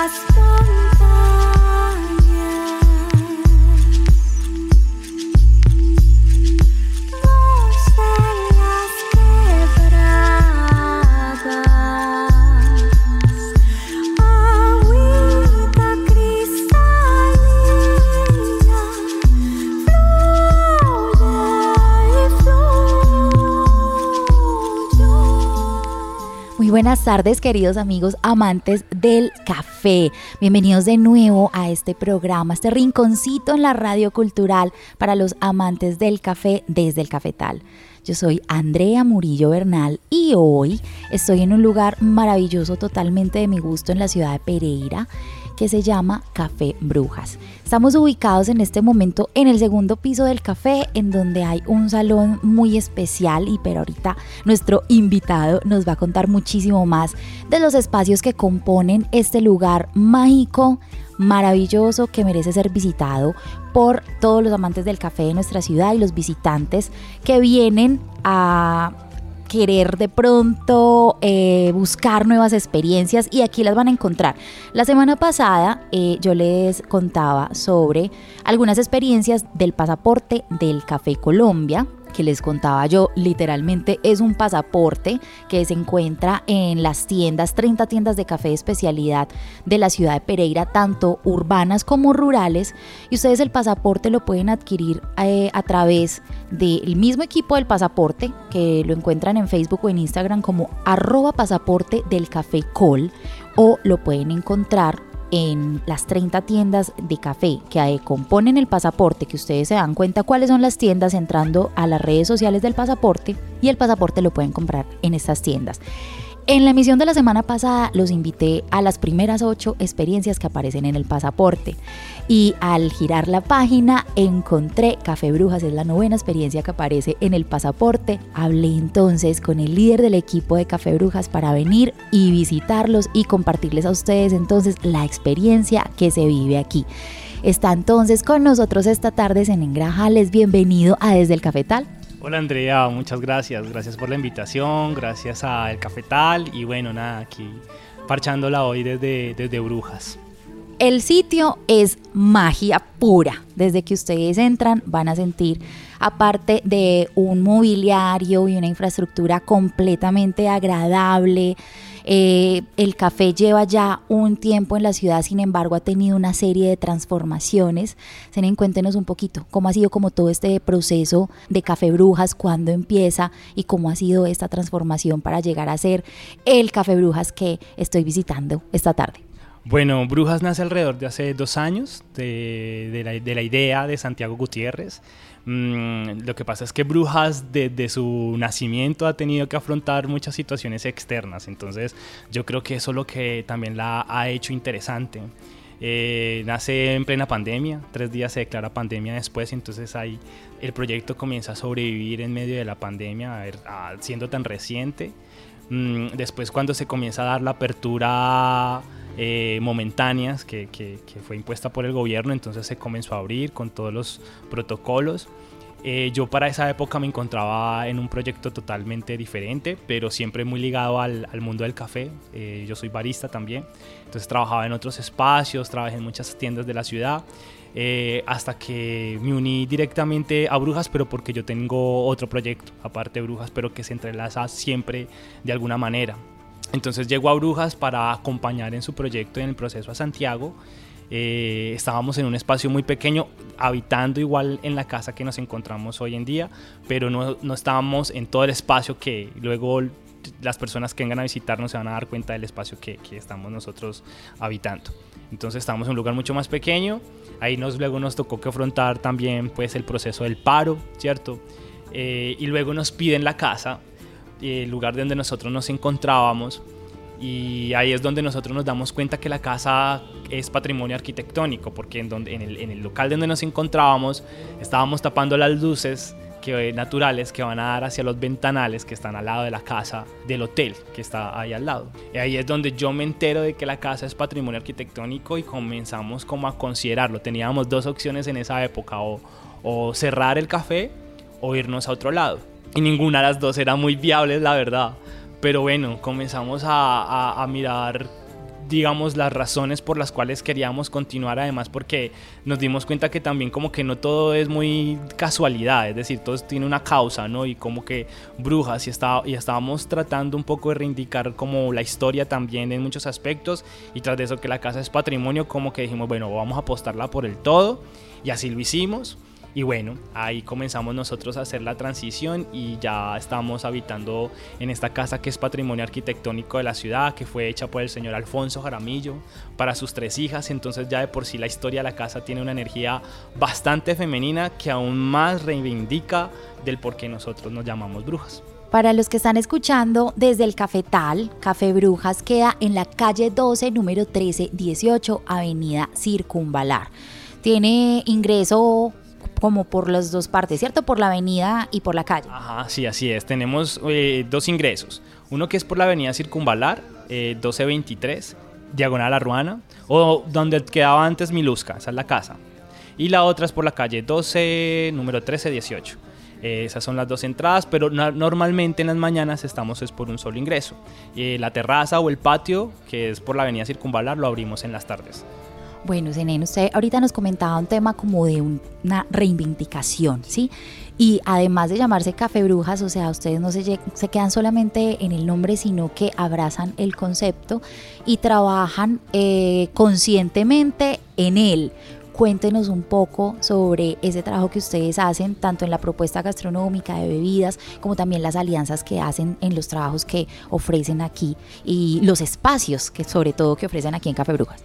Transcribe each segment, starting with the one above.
last one. Buenas tardes queridos amigos amantes del café. Bienvenidos de nuevo a este programa, este rinconcito en la radio cultural para los amantes del café desde el cafetal. Yo soy Andrea Murillo Bernal y hoy estoy en un lugar maravilloso totalmente de mi gusto en la ciudad de Pereira que se llama Café Brujas. Estamos ubicados en este momento en el segundo piso del café, en donde hay un salón muy especial y pero ahorita nuestro invitado nos va a contar muchísimo más de los espacios que componen este lugar mágico, maravilloso que merece ser visitado por todos los amantes del café de nuestra ciudad y los visitantes que vienen a querer de pronto eh, buscar nuevas experiencias y aquí las van a encontrar. La semana pasada eh, yo les contaba sobre algunas experiencias del pasaporte del Café Colombia, que les contaba yo, literalmente es un pasaporte que se encuentra en las tiendas, 30 tiendas de café de especialidad de la ciudad de Pereira, tanto urbanas como rurales. Y ustedes el pasaporte lo pueden adquirir eh, a través del mismo equipo del pasaporte, que lo encuentran en Facebook o en Instagram como arroba pasaporte del café col, o lo pueden encontrar en las 30 tiendas de café que componen el pasaporte, que ustedes se dan cuenta cuáles son las tiendas entrando a las redes sociales del pasaporte y el pasaporte lo pueden comprar en estas tiendas. En la emisión de la semana pasada los invité a las primeras ocho experiencias que aparecen en el pasaporte y al girar la página encontré Café Brujas, es la novena experiencia que aparece en el pasaporte. Hablé entonces con el líder del equipo de Café Brujas para venir y visitarlos y compartirles a ustedes entonces la experiencia que se vive aquí. Está entonces con nosotros esta tarde en Engrajales. Bienvenido a Desde el Cafetal. Hola Andrea, muchas gracias. Gracias por la invitación, gracias a El Cafetal y bueno, nada, aquí parchándola hoy desde, desde Brujas. El sitio es magia pura. Desde que ustedes entran van a sentir, aparte de un mobiliario y una infraestructura completamente agradable, eh, el café lleva ya un tiempo en la ciudad, sin embargo ha tenido una serie de transformaciones. Senen, cuéntenos un poquito cómo ha sido como todo este proceso de Café Brujas, cuándo empieza y cómo ha sido esta transformación para llegar a ser el Café Brujas que estoy visitando esta tarde. Bueno, Brujas nace alrededor de hace dos años de, la, de la idea de Santiago Gutiérrez. Mm, lo que pasa es que Brujas desde su nacimiento ha tenido que afrontar muchas situaciones externas, entonces yo creo que eso es lo que también la ha hecho interesante. Eh, nace en plena pandemia, tres días se declara pandemia después, entonces ahí el proyecto comienza a sobrevivir en medio de la pandemia, siendo tan reciente. Mm, después cuando se comienza a dar la apertura eh, momentáneas que, que, fue impuesta por el gobierno, entonces se comenzó a abrir con todos los protocolos. Eh, yo para esa época me encontraba en un proyecto totalmente diferente, pero siempre muy ligado al, al mundo del café. Eh, yo soy barista también, entonces trabajaba en otros espacios, trabajé en muchas tiendas de la ciudad, hasta que me uní directamente a Brujas, pero porque yo tengo otro proyecto, aparte de Brujas, pero que se entrelaza siempre de alguna manera. Entonces llegó a Brujas para acompañar en su proyecto y en el proceso a Santiago. Eh, estábamos en un espacio muy pequeño, habitando igual en la casa que nos encontramos hoy en día, pero no, no estábamos en todo el espacio que luego las personas que vengan a visitarnos se van a dar cuenta del espacio que, que estamos nosotros habitando. Entonces estamos en un lugar mucho más pequeño, ahí nos, luego nos tocó que afrontar también pues el proceso del paro, ¿cierto? Eh, y luego nos piden la casa, el lugar donde nosotros nos encontrábamos, y ahí es donde nosotros nos damos cuenta que la casa es patrimonio arquitectónico, porque en, donde, en, el, en el local donde nos encontrábamos estábamos tapando las luces que, naturales que van a dar hacia los ventanales que están al lado de la casa del hotel que está ahí al lado. Y ahí es donde yo me entero de que la casa es patrimonio arquitectónico y comenzamos como a considerarlo. Teníamos dos opciones en esa época, o, o cerrar el café o irnos a otro lado. Y ninguna de las dos era muy viable, la verdad. Pero bueno, comenzamos a, a, mirar digamos, las razones por las cuales queríamos continuar, además porque nos dimos cuenta que también como que no todo es muy casualidad, es decir, todo tiene una causa, ¿no? Y como que brujas, y, estaba, y estábamos tratando un poco de reivindicar como la historia también en muchos aspectos, y tras de eso que la casa es patrimonio, como que dijimos, bueno, vamos a apostarla por el todo, y así lo hicimos. Y bueno, ahí comenzamos nosotros a hacer la transición y ya estamos habitando en esta casa que es patrimonio arquitectónico de la ciudad, que fue hecha por el señor Alfonso Jaramillo para sus tres hijas. Entonces ya de por sí la historia de la casa tiene una energía bastante femenina que aún más reivindica del por qué nosotros nos llamamos brujas. Para los que están escuchando desde el Cafetal, Café Brujas queda en la calle 12, número 1318, Avenida Circunvalar. Tiene ingreso como por las dos partes, ¿cierto? Por la avenida y por la calle. Ajá, sí, así es. Tenemos eh, dos ingresos. Uno que es por la avenida Circunvalar, 1223, eh, diagonal a Ruana, o donde quedaba antes Milusca, esa es la casa. Y la otra es por la calle 12, número 1318. Eh, esas son las dos entradas, pero normalmente en las mañanas estamos es por un solo ingreso. la terraza o el patio, que es por la avenida Circunvalar, lo abrimos en las tardes. Bueno, Zenén, usted ahorita nos comentaba un tema como de una reivindicación, ¿sí? Y además de llamarse Café Brujas, o sea, ustedes no se, se quedan solamente en el nombre, sino que abrazan el concepto y trabajan eh, conscientemente en él. Cuéntenos un poco sobre ese trabajo que ustedes hacen, tanto en la propuesta gastronómica de bebidas, como también las alianzas que hacen en los trabajos que ofrecen aquí y los espacios que sobre todo que ofrecen aquí en Café Brujas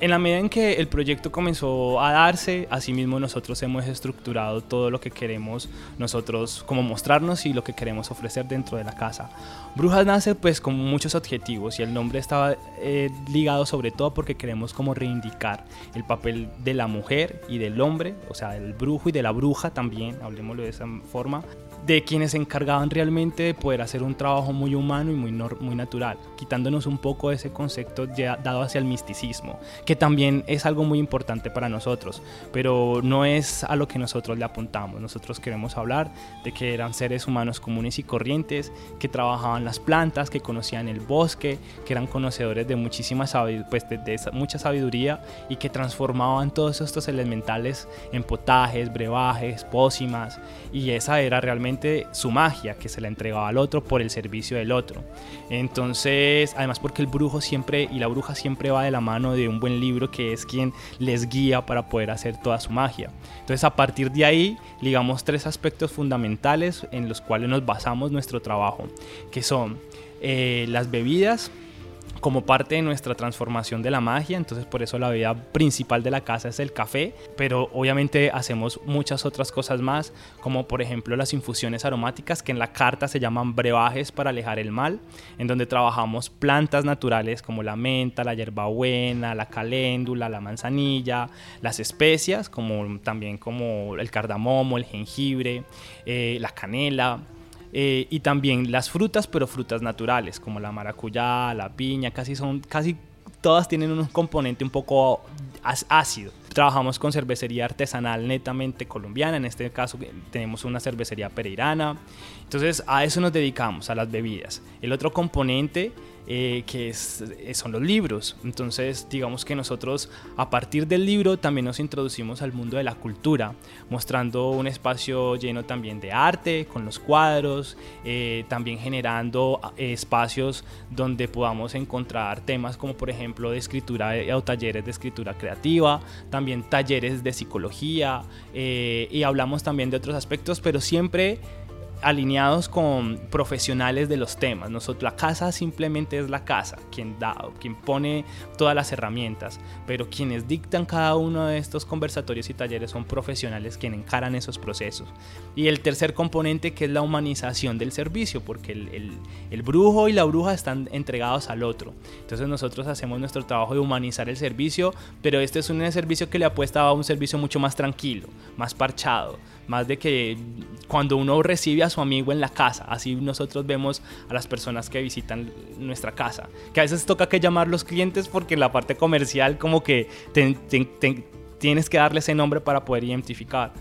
en la medida en que el proyecto comenzó a darse, asimismo nosotros hemos estructurado todo lo que queremos nosotros como mostrarnos y lo que queremos ofrecer dentro de la casa. Brujas nace pues con muchos objetivos y el nombre estaba eh, ligado sobre todo porque queremos como reivindicar el papel de la mujer y del hombre, o sea, del brujo y de la bruja también, hablemoslo de esa forma, de quienes se encargaban realmente de poder hacer un trabajo muy humano y muy, muy natural, quitándonos un poco ese concepto ya dado hacia el misticismo, que también es algo muy importante para nosotros, pero no es a lo que nosotros le apuntamos. Nosotros queremos hablar de que eran seres humanos comunes y corrientes, que trabajaban las plantas, que conocían el bosque, que eran conocedores de muchísima pues de mucha sabiduría y que transformaban todos estos elementales en potajes, brebajes, pócimas, y esa era realmente su magia que se la entregaba al otro por el servicio del otro. Entonces, además porque el brujo siempre y la bruja siempre va de la mano de un buen libro que es quien les guía para poder hacer toda su magia. Entonces, a partir de ahí, ligamos tres aspectos fundamentales en los cuales nos basamos nuestro trabajo, que son eh, las bebidas, como parte de nuestra transformación de la magia, entonces por eso la bebida principal de la casa es el café, pero obviamente hacemos muchas otras cosas más, como por ejemplo las infusiones aromáticas que en la carta se llaman brebajes para alejar el mal, en donde trabajamos plantas naturales como la menta, la hierbabuena, la caléndula, la manzanilla, las especias, como también como el cardamomo, el jengibre, eh, la canela, eh, y también las frutas, pero frutas naturales, como la maracuyá, la piña, casi son, casi todas tienen un componente un poco ácido. Trabajamos con cervecería artesanal netamente colombiana, en este caso tenemos una cervecería pereirana. Entonces a eso nos dedicamos, a las bebidas. El otro componente eh, que eh, son los libros. Entonces, digamos que nosotros a partir del libro también nos introducimos al mundo de la cultura, mostrando un espacio lleno también de arte, con los cuadros, eh, también generando espacios donde podamos encontrar temas como por ejemplo de escritura o talleres de escritura creativa, también talleres de psicología y hablamos también de otros aspectos, pero siempre alineados con profesionales de los temas. Nosotros, la casa simplemente es la casa, quien da, quien pone todas las herramientas, pero quienes dictan cada uno de estos conversatorios y talleres son profesionales quienes encaran esos procesos. Y el tercer componente que es la humanización del servicio, porque el, el brujo y la bruja están entregados al otro. Entonces nosotros hacemos nuestro trabajo de humanizar el servicio, pero este es un servicio que le apuesta a un servicio mucho más tranquilo, más parchado más de que cuando uno recibe a su amigo en la casa, así nosotros vemos a las personas que visitan nuestra casa, que a veces toca que llamar los clientes porque la parte comercial como que tienes que darle ese nombre para poder identificar,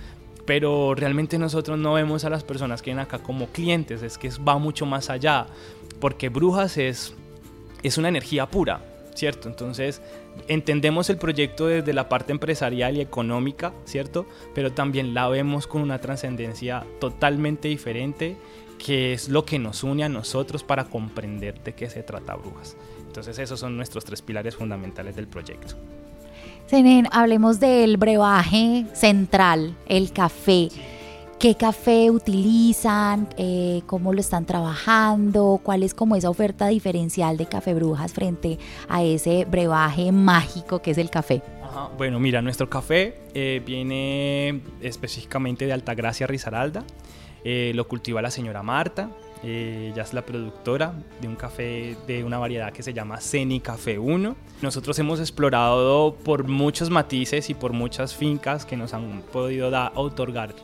pero realmente nosotros no vemos a las personas que vienen acá como clientes, es que va mucho más allá, porque Brujas es, es una energía pura, ¿cierto? Entonces entendemos el proyecto desde la parte empresarial y económica, ¿cierto? Pero también la vemos con una trascendencia totalmente diferente, que es lo que nos une a nosotros para comprender de qué se trata Brujas. Entonces esos son nuestros tres pilares fundamentales del proyecto. Senen, hablemos del brebaje central, el café qué café utilizan, eh, cómo lo están trabajando, cuál es como esa oferta diferencial de Café Brujas frente a ese brebaje mágico que es el café. Bueno, mira, nuestro café eh, viene específicamente de Altagracia Risaralda, eh, lo cultiva la señora Marta, ella es la productora de un café de una variedad que se llama Ceni Café 1. Nosotros hemos explorado por muchos matices y por muchas fincas que nos han podido dar, otorgar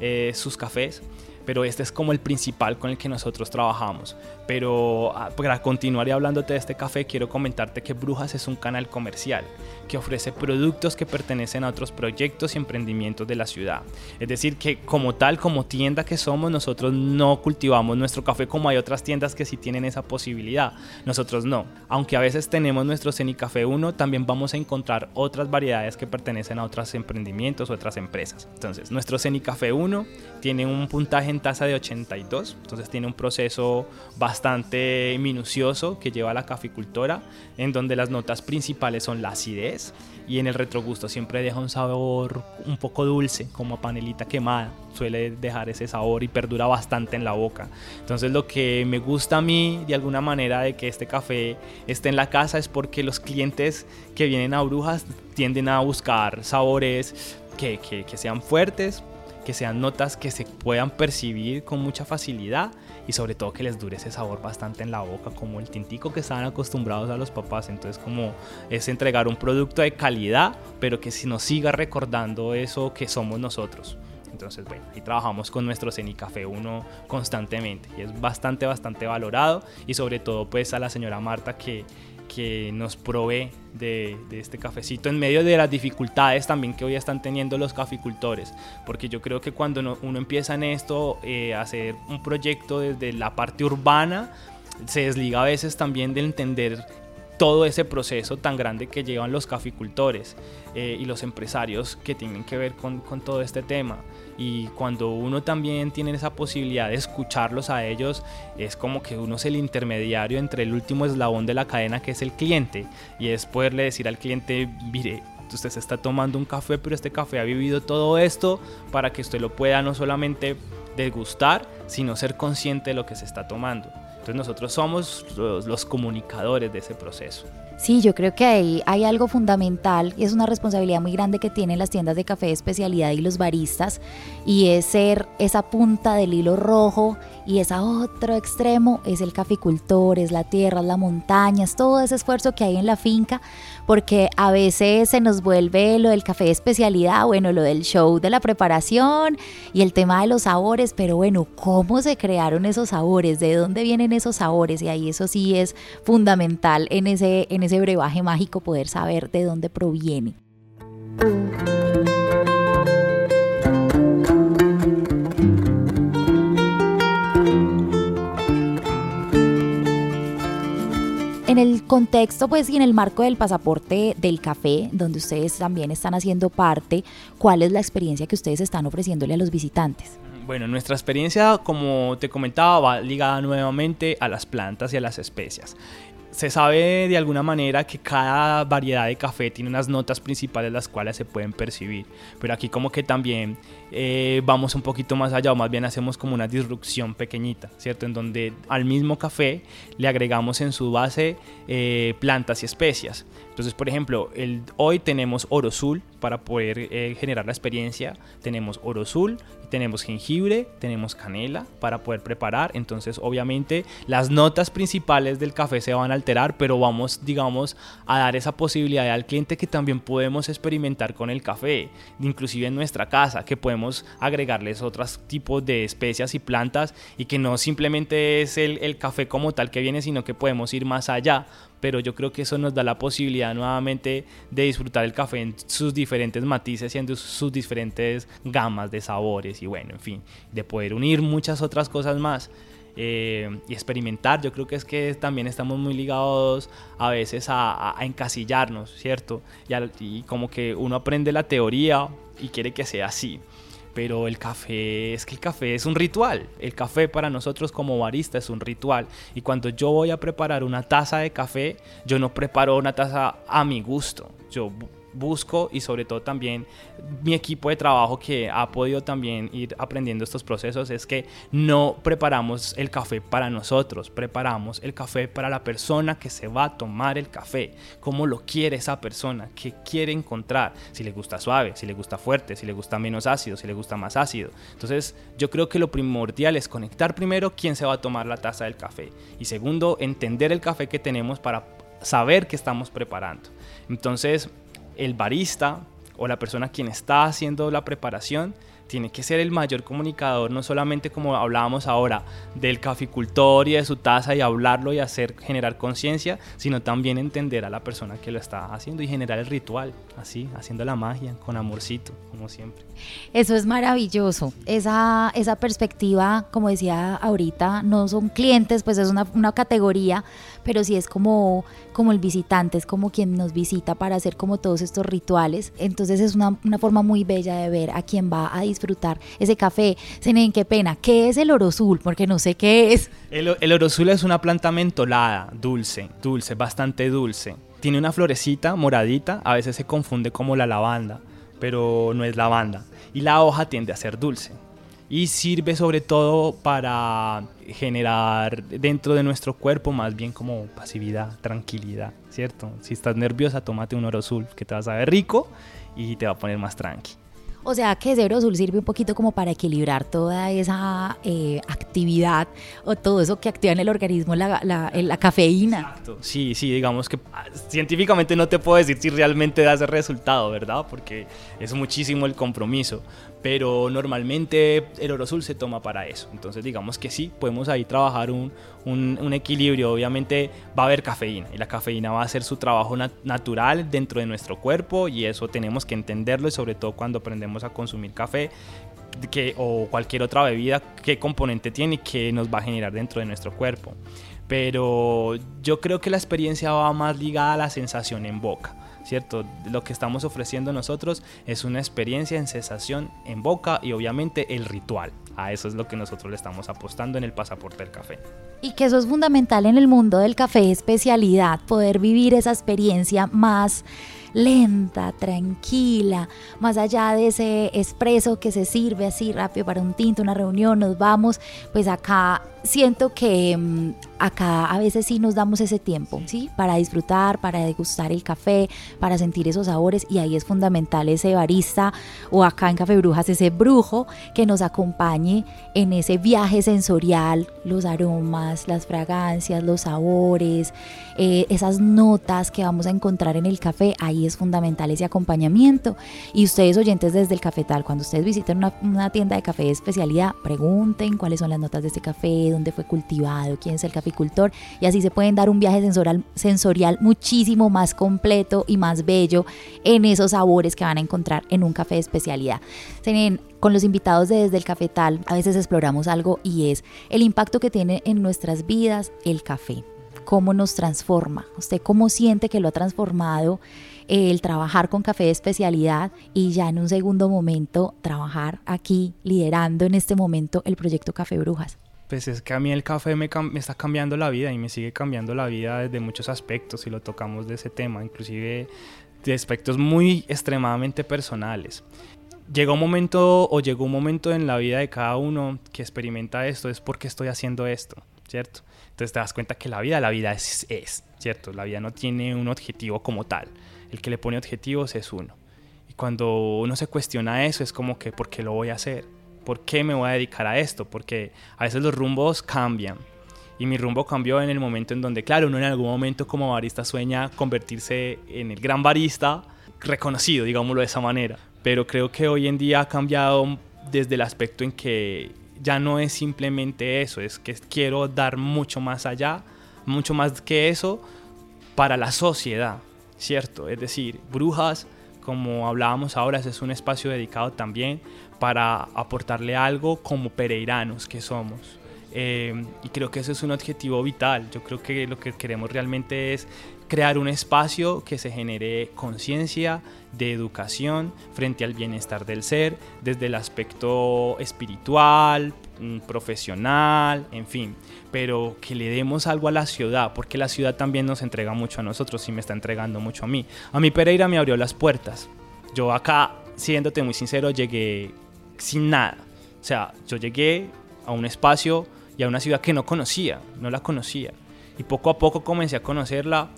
eh, sus cafés, pero este es como el principal con el que nosotros trabajamos. Pero ah, para continuar y hablándote de este café, quiero comentarte que Brujas es un canal comercial que ofrece productos que pertenecen a otros proyectos y emprendimientos de la ciudad. Es decir, que como tal, como tienda que somos, nosotros no cultivamos nuestro café como hay otras tiendas que sí tienen esa posibilidad. Nosotros no. Aunque a veces tenemos nuestro Café 1, también vamos a encontrar otras variedades que pertenecen a otros emprendimientos otras empresas. Entonces, nuestro Café 1 tiene un puntaje en tasa de 82, entonces tiene un proceso bastante minucioso que lleva la caficultora, en donde las notas principales son la acidez y en el retrogusto siempre deja un sabor un poco dulce, como a panelita quemada. Suele dejar ese sabor y perdura bastante en la boca. Entonces lo que me gusta a mí de alguna manera de que este café esté en la casa es porque los clientes que vienen a Brujas tienden a buscar sabores que, que sean fuertes, que sean notas que se puedan percibir con mucha facilidad y sobre todo que les dure ese sabor bastante en la boca, como el tintico que estaban acostumbrados a los papás. Entonces, como es entregar un producto de calidad, pero que si nos siga recordando eso que somos nosotros. Entonces, bueno, ahí trabajamos con nuestro Café 1 constantemente y es bastante, bastante valorado y sobre todo pues a la señora Marta que que nos provee de, este cafecito en medio de las dificultades también que hoy están teniendo los caficultores. Porque yo creo que cuando uno, empieza en esto eh, a hacer un proyecto desde la parte urbana, se desliga a veces también de entender todo ese proceso tan grande que llevan los caficultores eh, y los empresarios que tienen que ver con, con todo este tema y cuando uno también tiene esa posibilidad de escucharlos a ellos, es como que uno es el intermediario entre el último eslabón de la cadena que es el cliente y es poderle decir al cliente, mire, usted se está tomando un café, pero este café ha vivido todo esto para que usted lo pueda no solamente degustar, sino ser consciente de lo que se está tomando. Entonces nosotros somos los, los comunicadores de ese proceso. Sí, yo creo que hay algo fundamental y es una responsabilidad muy grande que tienen las tiendas de café de especialidad y los baristas y es ser esa punta del hilo rojo y ese otro extremo es el caficultor, es la tierra, es la montaña, es todo ese esfuerzo que hay en la finca porque a veces se nos vuelve lo del café de especialidad, bueno, lo del show de la preparación y el tema de los sabores, pero bueno, ¿cómo se crearon esos sabores? ¿De dónde vienen esos sabores? Y ahí eso sí es fundamental en ese, en ese brebaje mágico poder saber de dónde proviene. contexto, pues, y en el marco del pasaporte del café, donde ustedes también están haciendo parte, ¿cuál es la experiencia que ustedes están ofreciéndole a los visitantes? Bueno, nuestra experiencia, como te comentaba, va ligada nuevamente a las plantas y a las especias se sabe de alguna manera que cada variedad de café tiene unas notas principales las cuales se pueden percibir, pero aquí como que también eh, vamos un poquito más allá o más bien hacemos como una disrupción pequeñita, ¿cierto? En donde al mismo café le agregamos en su base eh, plantas y especias. Entonces, por ejemplo, el, hoy tenemos oro azul para poder eh, generar la experiencia, tenemos oro azul, tenemos jengibre, tenemos canela para poder preparar. Entonces, obviamente, las notas principales del café se van a alterar, pero vamos, digamos, a dar esa posibilidad al cliente que también podemos experimentar con el café, inclusive en nuestra casa, que podemos agregarles otros tipos de especias y plantas y que no simplemente es el, el café como tal que viene, sino que podemos ir más allá pero yo creo que eso nos da la posibilidad nuevamente de disfrutar el café en sus diferentes matices y en sus diferentes gamas de sabores y bueno, en fin, de poder unir muchas otras cosas más. Eh, y experimentar. Yo creo que es que también estamos muy ligados a veces a, encasillarnos, ¿cierto? y, como que uno aprende la teoría y quiere que sea así pero el café es que el café es un ritual. El café para nosotros como barista es un ritual. Y cuando yo voy a preparar una taza de café, yo no preparo una taza a mi gusto. Yo busco y sobre todo también mi equipo de trabajo que ha podido también ir aprendiendo estos procesos es que no preparamos el café para nosotros, preparamos el café para la persona que se va a tomar el café, cómo lo quiere esa persona, qué quiere encontrar, si le gusta suave, si le gusta fuerte, si le gusta menos ácido, si le gusta más ácido. Entonces yo creo que lo primordial es conectar primero quién se va a tomar la taza del café y segundo entender el café que tenemos para saber qué estamos preparando. Entonces, el barista o la persona quien está haciendo la preparación tiene que ser el mayor comunicador, no solamente como hablábamos ahora del caficultor y de su taza y hablarlo y hacer generar conciencia, sino también entender a la persona que lo está haciendo y generar el ritual, así, haciendo la magia con amorcito, como siempre. Eso es maravilloso, esa, esa perspectiva, como decía ahorita, no son clientes, pues es una, una categoría, pero sí es como, como el visitante, es como quien nos visita para hacer como todos estos rituales, entonces es una, una forma muy bella de ver a quien va a disfrutar ese café. Senen, qué pena. ¿Qué es el oro azul? Porque no sé qué es. El, el oro azul es una planta mentolada, dulce, dulce, bastante dulce. Tiene una florecita moradita, a veces se confunde como la lavanda, pero no es lavanda. Y la hoja tiende a ser dulce. Y sirve sobre todo para generar dentro de nuestro cuerpo más bien como pasividad, tranquilidad, ¿cierto? Si estás nerviosa, tómate un oro azul que te va a saber rico y te va a poner más tranqui. O sea que ese azul sirve un poquito como para equilibrar toda esa eh, actividad o todo eso que activa en el organismo la, la, cafeína. Exacto, sí, sí, digamos que ah, científicamente no te puedo decir si realmente da ese resultado, ¿verdad? Porque es muchísimo el compromiso pero normalmente el oro azul se toma para eso. Entonces digamos que sí, podemos ahí trabajar un, un, equilibrio. Obviamente va a haber cafeína y la cafeína va a hacer su trabajo natural dentro de nuestro cuerpo y eso tenemos que entenderlo y sobre todo cuando aprendemos a consumir café que, o cualquier otra bebida, qué componente tiene y qué nos va a generar dentro de nuestro cuerpo. Pero yo creo que la experiencia va más ligada a la sensación en boca. ¿Cierto? Lo que estamos ofreciendo nosotros es una experiencia en sensación en boca y obviamente el ritual. A eso es lo que nosotros le estamos apostando en el pasaporte del café. Y que eso es fundamental en el mundo del café especialidad, poder vivir esa experiencia más lenta, tranquila, más allá de ese expreso que se sirve así rápido para un tinto, una reunión, nos vamos, pues acá siento que mm, acá a veces sí nos damos ese tiempo, ¿sí? Para disfrutar, para degustar el café, para sentir esos sabores y ahí es fundamental ese barista o acá en Café Brujas ese brujo que nos acompañe en ese viaje sensorial, los aromas, las fragancias, los sabores, eh, esas notas que vamos a encontrar en el café, ahí es fundamental ese acompañamiento. Y ustedes oyentes desde el cafetal, cuando ustedes visiten una, una tienda de café de especialidad, pregunten cuáles son las notas de este café, dónde fue cultivado, quién es el caficultor y así se pueden dar un viaje sensorial, sensorial muchísimo más completo y más bello en esos sabores que van a encontrar en un café de especialidad. con los invitados de Desde el Cafetal a veces exploramos algo y es el impacto que tiene en nuestras vidas el café cómo nos transforma. ¿Usted cómo siente que lo ha transformado el trabajar con café de especialidad y ya en un segundo momento trabajar aquí liderando en este momento el proyecto Café Brujas? Pues es que a mí el café me, está cambiando la vida y me sigue cambiando la vida desde muchos aspectos si lo tocamos de ese tema, inclusive de aspectos muy extremadamente personales. Llegó un momento o llegó un momento en la vida de cada uno que experimenta esto, es porque estoy haciendo esto, ¿cierto? Entonces te das cuenta que la vida, la vida es, ¿cierto? La vida no tiene un objetivo como tal. El que le pone objetivos es uno. Y cuando uno se cuestiona eso, es como que, ¿por qué lo voy a hacer? ¿Por qué me voy a dedicar a esto? Porque a veces los rumbos cambian. Y mi rumbo cambió en el momento en donde, claro, uno en algún momento como barista sueña convertirse en el gran barista reconocido, digámoslo de esa manera. Pero creo que hoy en día ha cambiado desde el aspecto en que ya no es simplemente eso, es que quiero dar mucho más allá, mucho más que eso para la sociedad, ¿cierto? Es decir, Brujas, como hablábamos ahora, es un espacio dedicado también para aportarle algo como pereiranos que somos. Eh, y creo que ese es un objetivo vital. Yo creo que lo que queremos realmente es crear un espacio que se genere conciencia de educación frente al bienestar del ser, desde el aspecto espiritual, mm, profesional, en fin, pero que le demos algo a la ciudad, porque la ciudad también nos entrega mucho a nosotros y me está entregando mucho a mí. A mí Pereira me abrió las puertas. Yo acá, siéndote muy sincero, llegué sin nada. O sea, yo llegué a un espacio y a una ciudad que no conocía, no la conocía. Y poco a poco comencé a conocerla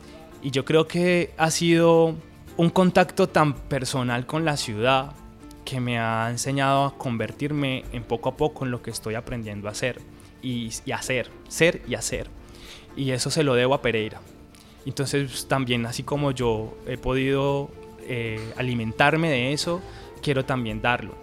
y yo creo que ha sido un contacto tan personal con la ciudad que me ha enseñado a convertirme en poco a poco en lo que estoy aprendiendo a hacer y, hacer, ser y hacer. Y eso se lo debo a Pereira. Entonces también así como yo he podido eh, alimentarme de eso, quiero también darlo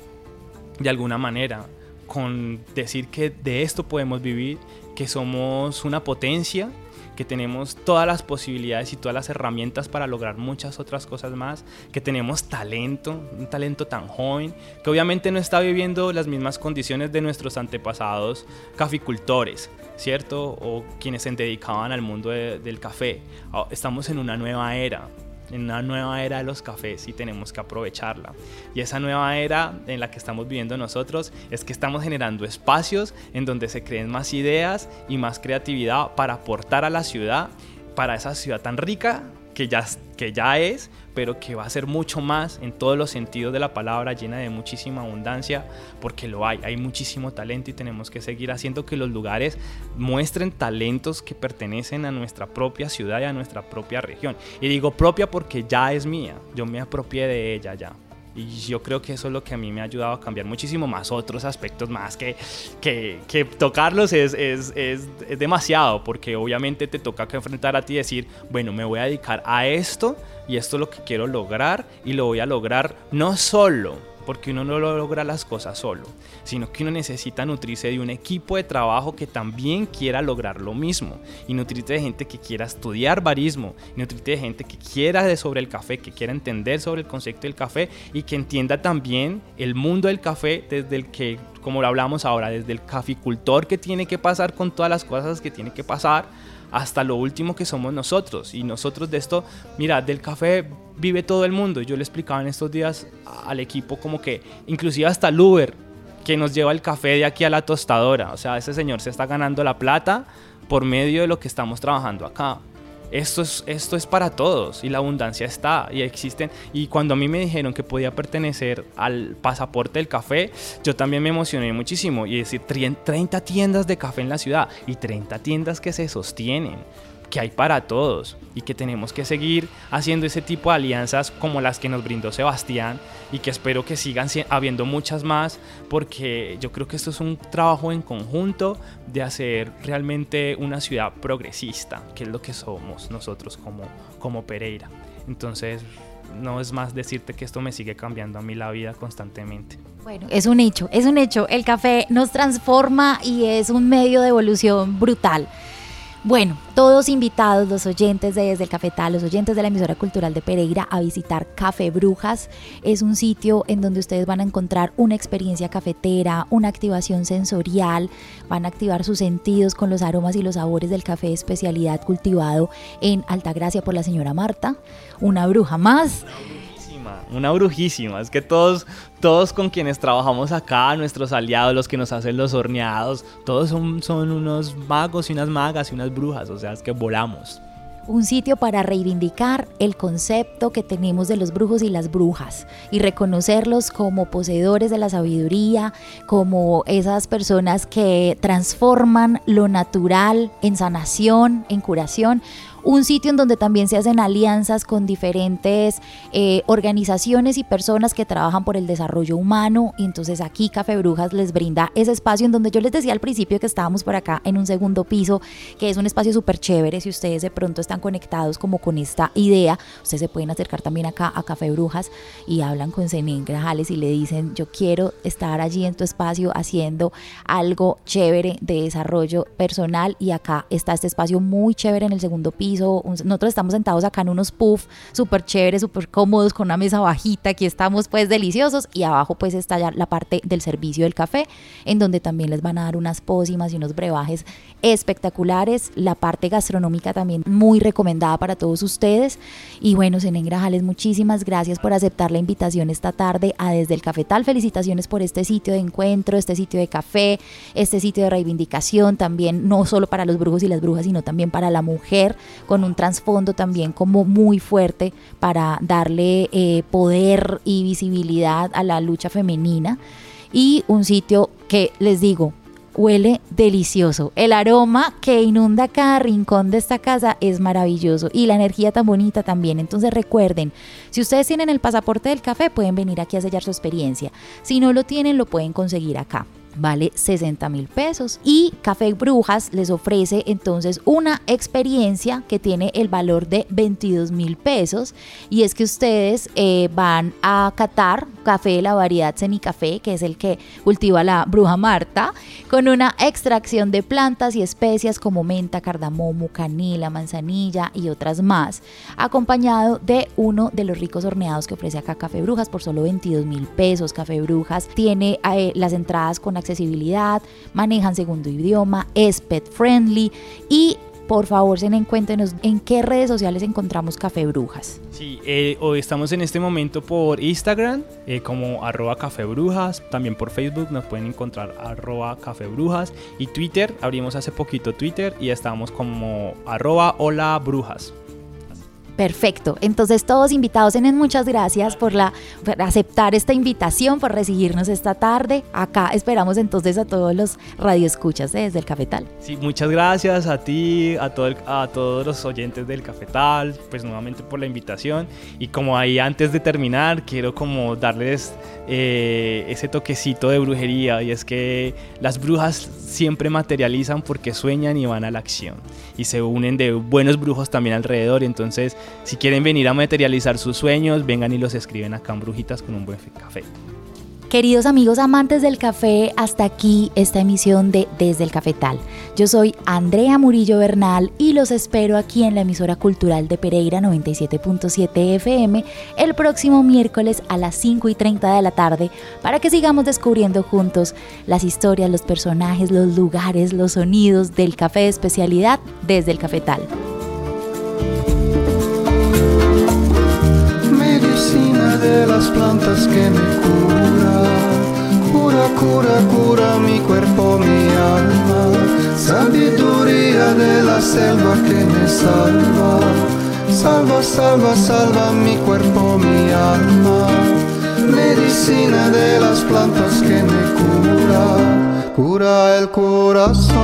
de alguna manera, con decir que de esto podemos vivir, que somos una potencia, que tenemos todas las posibilidades y todas las herramientas para lograr muchas otras cosas más, que tenemos talento, un talento tan joven, que obviamente no está viviendo las mismas condiciones de nuestros antepasados caficultores, ¿cierto? O quienes se dedicaban al mundo del café. Ah, estamos en una nueva era, en una nueva era de los cafés y tenemos que aprovecharla. Y esa nueva era en la que estamos viviendo nosotros es que estamos generando espacios en donde se creen más ideas y más creatividad para aportar a la ciudad, para esa ciudad tan rica que ya, que ya es, pero que va a ser mucho más en todos los sentidos de la palabra, llena de muchísima abundancia, porque lo hay, hay muchísimo talento y tenemos que seguir haciendo que los lugares muestren talentos que pertenecen a nuestra propia ciudad y a nuestra propia región. Y digo propia porque ya es mía, yo me apropié de ella ya. Y yo creo que eso es lo que a mí me ha ayudado a cambiar muchísimo más otros aspectos más que, que, que tocarlos es, es, es, es, demasiado, porque obviamente te toca que enfrentar a ti y decir, bueno, me voy a dedicar a esto y esto es lo que quiero lograr y lo voy a lograr no solo porque uno no logra las cosas solo, sino que uno necesita nutrirse de un equipo de trabajo que también quiera lograr lo mismo, y nutrirse de gente que quiera estudiar barismo, y de gente que quiera de sobre el café, que quiera entender sobre el concepto del café y que entienda también el mundo del café desde el que, como lo hablamos ahora, desde el caficultor que tiene que pasar con todas las cosas que tiene que pasar, hasta lo último que somos nosotros. Y nosotros de esto, mira, del café vive todo el mundo. Yo le explicaba en estos días al equipo como que inclusive hasta el Uber que nos lleva el café de aquí a la tostadora. O sea, ese señor se está ganando la plata por medio de lo que estamos trabajando acá esto es, esto es para todos y la abundancia está y existen. Y cuando a mí me dijeron que podía pertenecer al pasaporte del café, yo también me emocioné muchísimo. Y decir, 30 tiendas de café en la ciudad y 30 tiendas que se sostienen que hay para todos y que tenemos que seguir haciendo ese tipo de alianzas como las que nos brindó Sebastián y que espero que sigan habiendo muchas más porque yo creo que esto es un trabajo en conjunto de hacer realmente una ciudad progresista, que es lo que somos nosotros como, como Pereira. Entonces, no es más decirte que esto me sigue cambiando a mí la vida constantemente. Bueno, es un hecho, es un hecho. El café nos transforma y es un medio de evolución brutal. Bueno, todos invitados, los oyentes de Desde el Cafetal, los oyentes de la emisora cultural de Pereira, a visitar Café Brujas. Es un sitio en donde ustedes van a encontrar una experiencia cafetera, una activación sensorial, van a activar sus sentidos con los aromas y los sabores del café especialidad cultivado en Altagracia por la señora Marta, una bruja más una brujísima. Es que todos, todos con quienes trabajamos acá, nuestros aliados, los que nos hacen los horneados, todos son, son unos magos y unas magas y unas brujas. O sea, es que volamos un sitio para reivindicar el concepto que tenemos de los brujos y las brujas y reconocerlos como poseedores de la sabiduría, como esas personas que transforman lo natural en sanación, en curación un sitio en donde también se hacen alianzas con diferentes eh, organizaciones y personas que trabajan por el desarrollo humano. Y entonces aquí Café Brujas les brinda ese espacio en donde yo les decía al principio que estábamos por acá en un segundo piso, que es un espacio súper chévere. Si ustedes de pronto están conectados como con esta idea, ustedes se pueden acercar también acá a Café Brujas y hablan con Zenén Grajales y le dicen, yo quiero estar allí en tu espacio haciendo algo chévere de desarrollo personal y acá está este espacio muy chévere en el segundo piso nosotros estamos sentados acá en unos puff súper chéveres, súper cómodos, con una mesa bajita, aquí estamos pues deliciosos. Y abajo pues está ya la parte del servicio del café, en donde también les van a dar unas pócimas y unos brebajes espectaculares, la parte gastronómica también muy recomendada para todos ustedes. Y bueno, Senen Grajales, muchísimas gracias por aceptar la invitación esta tarde a Desde el Cafetal, felicitaciones por este sitio de encuentro, este sitio de café, este sitio de reivindicación también, no solo para los brujos y las brujas, sino también para la mujer, con un trasfondo también como muy fuerte para darle eh, poder y visibilidad a la lucha femenina y un sitio que les digo, huele delicioso. El aroma que inunda cada rincón de esta casa es maravilloso y la energía tan bonita también. Entonces recuerden, si ustedes tienen el pasaporte del café, pueden venir aquí a sellar su experiencia. Si no lo tienen, lo pueden conseguir acá vale 60 mil pesos. Y Café Brujas les ofrece entonces una experiencia que tiene el valor de 22 mil pesos. Y es que ustedes eh, van a catar café de la variedad Café, que es el que cultiva la bruja Marta, con una extracción de plantas y especias como menta, cardamomo, canela, manzanilla y otras más, acompañado de uno de los ricos horneados que ofrece acá Café Brujas por solo 22 mil pesos. Café Brujas tiene eh, las entradas con accesibilidad, manejan segundo idioma, es pet friendly y por favor, se cuéntenos en qué redes sociales encontramos Café Brujas. Sí, eh, hoy estamos en este momento por Instagram eh, como arroba Café Brujas, también por Facebook nos pueden encontrar arroba Café Brujas y Twitter, abrimos hace poquito Twitter y estamos como arroba Hola Brujas. Perfecto. Entonces todos invitados, tienen muchas gracias por, la, aceptar esta invitación, por recibirnos esta tarde. Acá esperamos entonces a todos los radioescuchas desde el Cafetal. Sí, muchas gracias a ti, a, todo a todos los oyentes del Cafetal, pues nuevamente por la invitación. Y como ahí antes de terminar, quiero como darles eh, ese toquecito de brujería y es que las brujas siempre materializan porque sueñan y van a la acción y se unen de buenos brujos también alrededor. Entonces, si quieren venir a materializar sus sueños, vengan y los escriben acá en Brujitas con un buen café. Queridos amigos amantes del café, hasta aquí esta emisión de Desde el Cafetal. Yo soy Andrea Murillo Bernal y los espero aquí en la emisora cultural de Pereira 97.7 FM el próximo miércoles a las 5 y 30 de la tarde para que sigamos descubriendo juntos las historias, los personajes, los lugares, los sonidos del café de especialidad desde el Cafetal. de las plantas que me cura, cura, cura, cura mi cuerpo, mi alma, sabiduría de la selva que me salva, salva, salva, salva mi cuerpo, mi alma, medicina de las plantas que me cura, cura el corazón.